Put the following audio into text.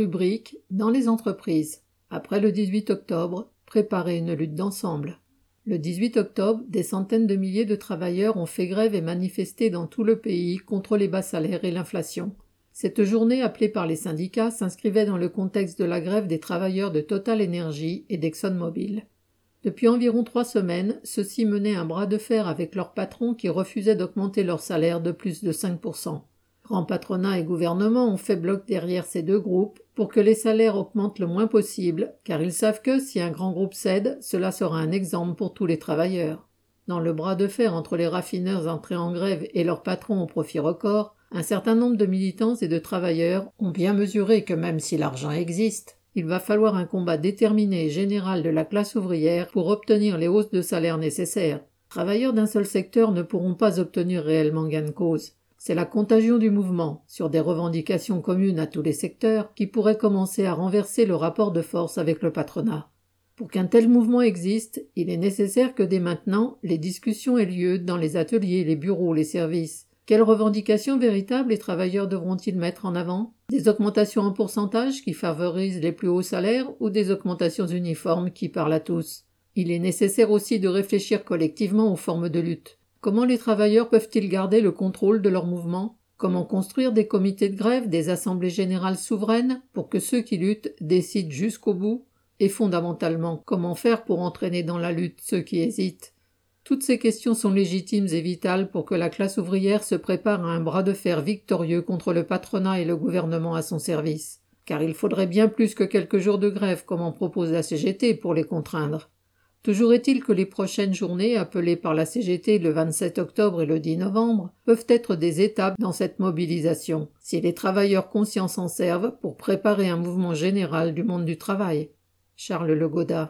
Rubrique Dans les entreprises. Après le 18 octobre, préparer une lutte d'ensemble. Le 18 octobre, des centaines de milliers de travailleurs ont fait grève et manifesté dans tout le pays contre les bas salaires et l'inflation. Cette journée appelée par les syndicats s'inscrivait dans le contexte de la grève des travailleurs de Total Energy et d'ExxonMobil. Depuis environ trois semaines, ceux-ci menaient un bras de fer avec leurs patrons qui refusaient d'augmenter leur salaire de plus de 5%. Grand patronat et gouvernement ont fait bloc derrière ces deux groupes pour que les salaires augmentent le moins possible, car ils savent que si un grand groupe cède, cela sera un exemple pour tous les travailleurs. Dans le bras de fer entre les raffineurs entrés en grève et leurs patrons au profit record, un certain nombre de militants et de travailleurs ont bien mesuré que même si l'argent existe, il va falloir un combat déterminé et général de la classe ouvrière pour obtenir les hausses de salaire nécessaires. Travailleurs d'un seul secteur ne pourront pas obtenir réellement gain de cause. C'est la contagion du mouvement, sur des revendications communes à tous les secteurs, qui pourrait commencer à renverser le rapport de force avec le patronat. Pour qu'un tel mouvement existe, il est nécessaire que dès maintenant les discussions aient lieu dans les ateliers, les bureaux, les services, quelles revendications véritables les travailleurs devront-ils mettre en avant? Des augmentations en pourcentage qui favorisent les plus hauts salaires ou des augmentations uniformes qui parlent à tous? Il est nécessaire aussi de réfléchir collectivement aux formes de lutte. Comment les travailleurs peuvent-ils garder le contrôle de leur mouvement Comment construire des comités de grève, des assemblées générales souveraines pour que ceux qui luttent décident jusqu'au bout? Et fondamentalement, comment faire pour entraîner dans la lutte ceux qui hésitent? Toutes ces questions sont légitimes et vitales pour que la classe ouvrière se prépare à un bras de fer victorieux contre le patronat et le gouvernement à son service. Car il faudrait bien plus que quelques jours de grève, comme en propose la CGT, pour les contraindre. Toujours est-il que les prochaines journées, appelées par la CGT le 27 octobre et le 10 novembre, peuvent être des étapes dans cette mobilisation, si les travailleurs conscients s'en servent pour préparer un mouvement général du monde du travail. Charles Legoda.